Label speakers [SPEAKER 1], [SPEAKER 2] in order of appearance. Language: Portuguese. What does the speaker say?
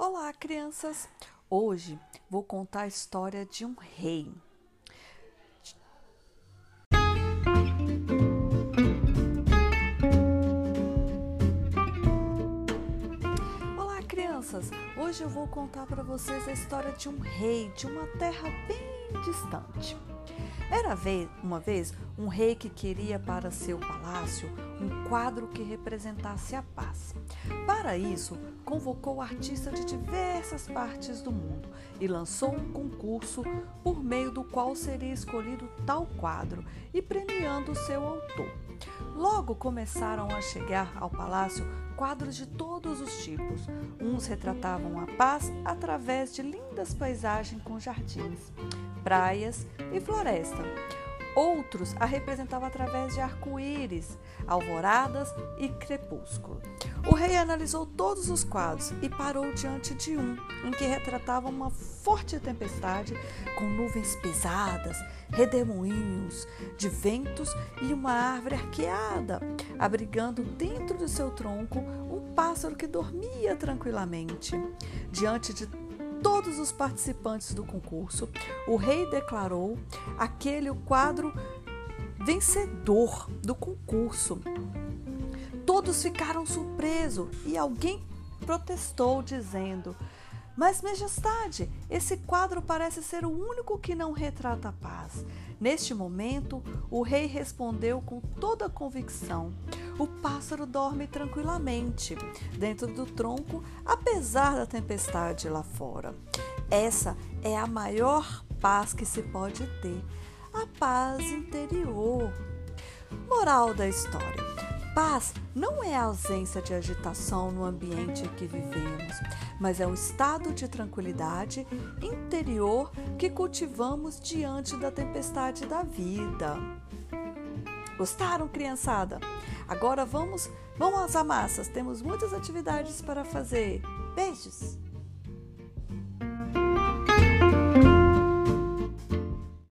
[SPEAKER 1] Olá, crianças! Hoje vou contar a história de um rei. Olá, crianças! Hoje eu vou contar para vocês a história de um rei de uma terra bem distante. Era uma vez um rei que queria para seu palácio um quadro que representasse a paz. Para isso, convocou artistas de diversas partes do mundo e lançou um concurso por meio do qual seria escolhido tal quadro e premiando seu autor. Logo começaram a chegar ao palácio quadros de todos os tipos. Uns retratavam a paz através de lindas paisagens com jardins, praias e floresta. Outros a representavam através de arco-íris, alvoradas e crepúsculo. O rei analisou todos os quadros e parou diante de um, em que retratava uma forte tempestade com nuvens pesadas, redemoinhos de ventos e uma árvore arqueada, abrigando dentro do seu tronco um pássaro que dormia tranquilamente. Diante de todos os participantes do concurso, o rei declarou aquele o quadro vencedor do concurso. Todos ficaram surpresos e alguém protestou, dizendo: Mas, Majestade, esse quadro parece ser o único que não retrata a paz. Neste momento, o rei respondeu com toda convicção: O pássaro dorme tranquilamente dentro do tronco, apesar da tempestade lá fora. Essa é a maior paz que se pode ter, a paz interior. Moral da história: paz não é a ausência de agitação no ambiente em que vivemos, mas é um estado de tranquilidade interior que cultivamos diante da tempestade da vida. Gostaram, criançada? Agora vamos, vamos às amassas. Temos muitas atividades para fazer. Beijos!